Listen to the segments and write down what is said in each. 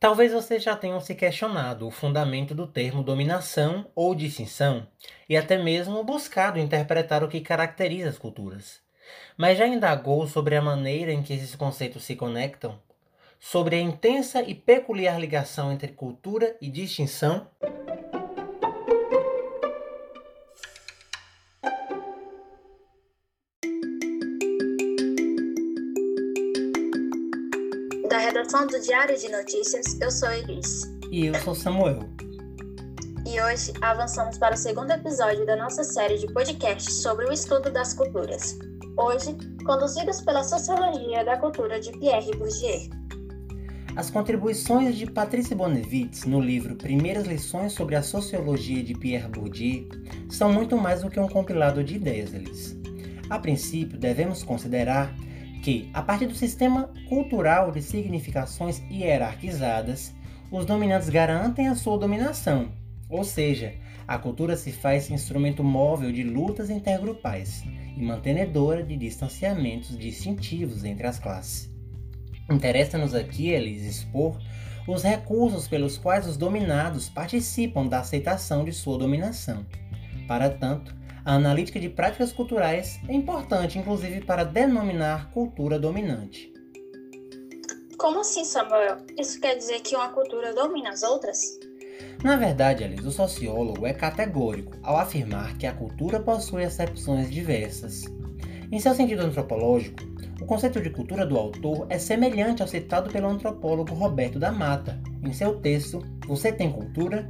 Talvez vocês já tenham se questionado o fundamento do termo dominação ou distinção e até mesmo buscado interpretar o que caracteriza as culturas. Mas já indagou sobre a maneira em que esses conceitos se conectam? Sobre a intensa e peculiar ligação entre cultura e distinção? Da redação do Diário de Notícias, eu sou Elis. E eu sou Samuel. E hoje avançamos para o segundo episódio da nossa série de podcasts sobre o estudo das culturas. Hoje, conduzidos pela Sociologia da Cultura de Pierre Bourdieu. As contribuições de Patrice Bonnevitz no livro Primeiras Lições sobre a Sociologia de Pierre Bourdieu são muito mais do que um compilado de ideias, Elis. A princípio, devemos considerar que, a partir do sistema cultural de significações hierarquizadas, os dominantes garantem a sua dominação, ou seja, a cultura se faz instrumento móvel de lutas intergrupais e mantenedora de distanciamentos distintivos entre as classes. Interessa-nos aqui, eles expor os recursos pelos quais os dominados participam da aceitação de sua dominação. Para tanto, a analítica de práticas culturais é importante, inclusive, para denominar cultura dominante. Como assim, Samuel? Isso quer dizer que uma cultura domina as outras? Na verdade, Alice, o sociólogo é categórico ao afirmar que a cultura possui acepções diversas. Em seu sentido antropológico, o conceito de cultura do autor é semelhante ao citado pelo antropólogo Roberto da Mata em seu texto Você tem cultura?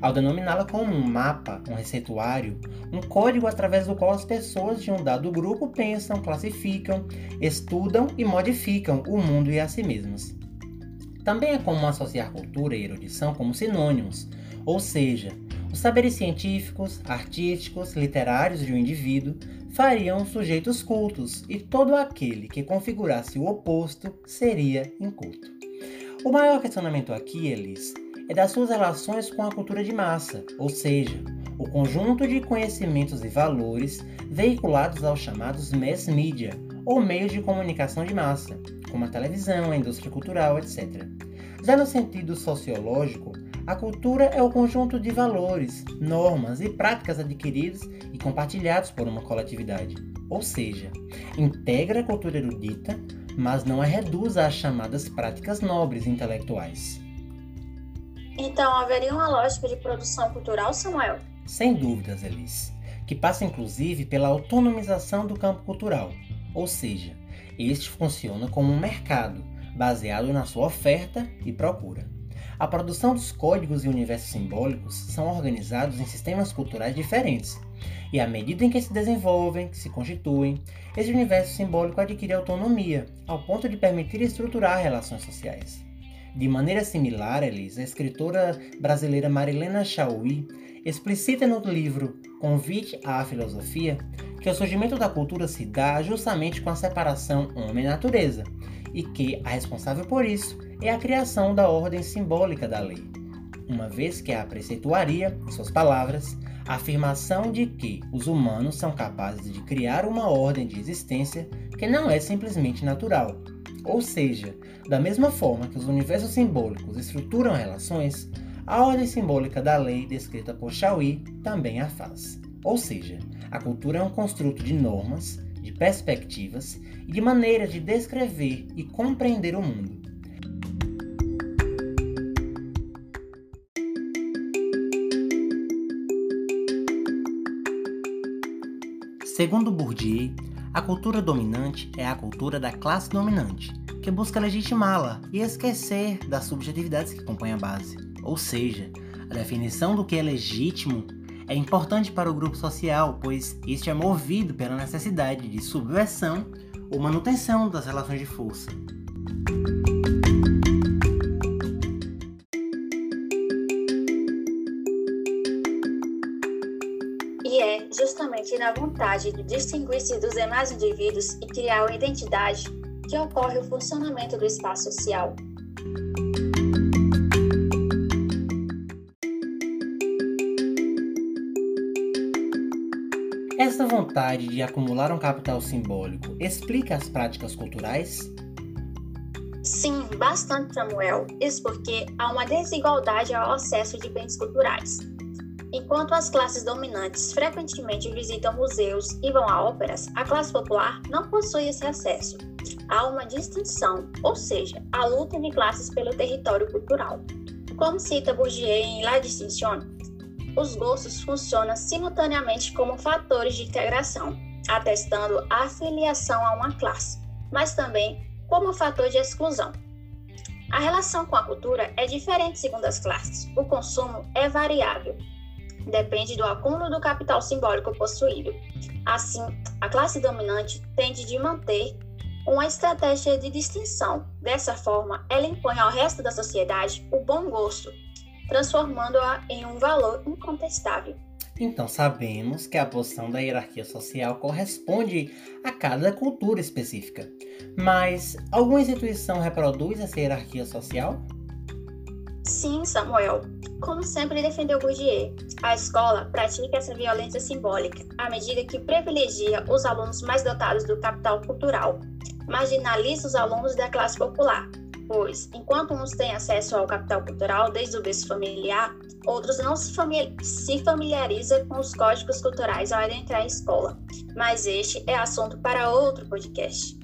Ao denominá-la como um mapa, um receituário, um código através do qual as pessoas de um dado grupo pensam, classificam, estudam e modificam o mundo e a si mesmas. Também é comum associar cultura e erudição como sinônimos, ou seja, os saberes científicos, artísticos, literários de um indivíduo fariam sujeitos cultos e todo aquele que configurasse o oposto seria inculto. O maior questionamento aqui, Elis, é das suas relações com a cultura de massa, ou seja, o conjunto de conhecimentos e valores veiculados aos chamados mass media, ou meios de comunicação de massa, como a televisão, a indústria cultural, etc. Já no sentido sociológico, a cultura é o conjunto de valores, normas e práticas adquiridos e compartilhados por uma coletividade, ou seja, integra a cultura erudita, mas não a reduz às chamadas práticas nobres intelectuais. Então, haveria uma lógica de produção cultural, Samuel? Sem dúvidas, Elis, que passa inclusive pela autonomização do campo cultural, ou seja, este funciona como um mercado baseado na sua oferta e procura. A produção dos códigos e universos simbólicos são organizados em sistemas culturais diferentes, e à medida em que se desenvolvem, que se constituem, esse universo simbólico adquire autonomia, ao ponto de permitir estruturar relações sociais. De maneira similar, Elisa, a escritora brasileira Marilena Chauí explicita no livro Convite à Filosofia que o surgimento da cultura se dá justamente com a separação homem-natureza e que a responsável por isso é a criação da ordem simbólica da lei, uma vez que a preceituaria, em suas palavras, a afirmação de que os humanos são capazes de criar uma ordem de existência que não é simplesmente natural, ou seja, da mesma forma que os universos simbólicos estruturam relações, a ordem simbólica da lei descrita por Chauí também a faz. Ou seja, a cultura é um construto de normas, de perspectivas e de maneiras de descrever e compreender o mundo. Segundo Bourdieu, a cultura dominante é a cultura da classe dominante, que busca legitimá-la e esquecer das subjetividades que compõem a base. Ou seja, a definição do que é legítimo é importante para o grupo social, pois este é movido pela necessidade de subversão ou manutenção das relações de força. Justamente na vontade de distinguir-se dos demais indivíduos e criar uma identidade que ocorre o funcionamento do espaço social. Essa vontade de acumular um capital simbólico explica as práticas culturais? Sim, bastante, Samuel. Isso porque há uma desigualdade ao acesso de bens culturais. Enquanto as classes dominantes frequentemente visitam museus e vão a óperas, a classe popular não possui esse acesso. Há uma distinção, ou seja, a luta de classes pelo território cultural. Como cita Bourdieu em La Distinction, os gostos funcionam simultaneamente como fatores de integração, atestando a afiliação a uma classe, mas também como fator de exclusão. A relação com a cultura é diferente segundo as classes. O consumo é variável, depende do acúmulo do capital simbólico possuído. Assim, a classe dominante tende de manter uma estratégia de distinção. Dessa forma, ela impõe ao resto da sociedade o bom gosto, transformando-a em um valor incontestável. Então sabemos que a posição da hierarquia social corresponde a cada cultura específica. Mas alguma instituição reproduz essa hierarquia social? Sim, Samuel. Como sempre defendeu Bourdieu, a escola pratica essa violência simbólica à medida que privilegia os alunos mais dotados do capital cultural, marginaliza os alunos da classe popular, pois, enquanto uns têm acesso ao capital cultural desde o berço familiar, outros não se, familiarizam com os códigos culturais ao adentrar a escola. Mas este é assunto para outro podcast.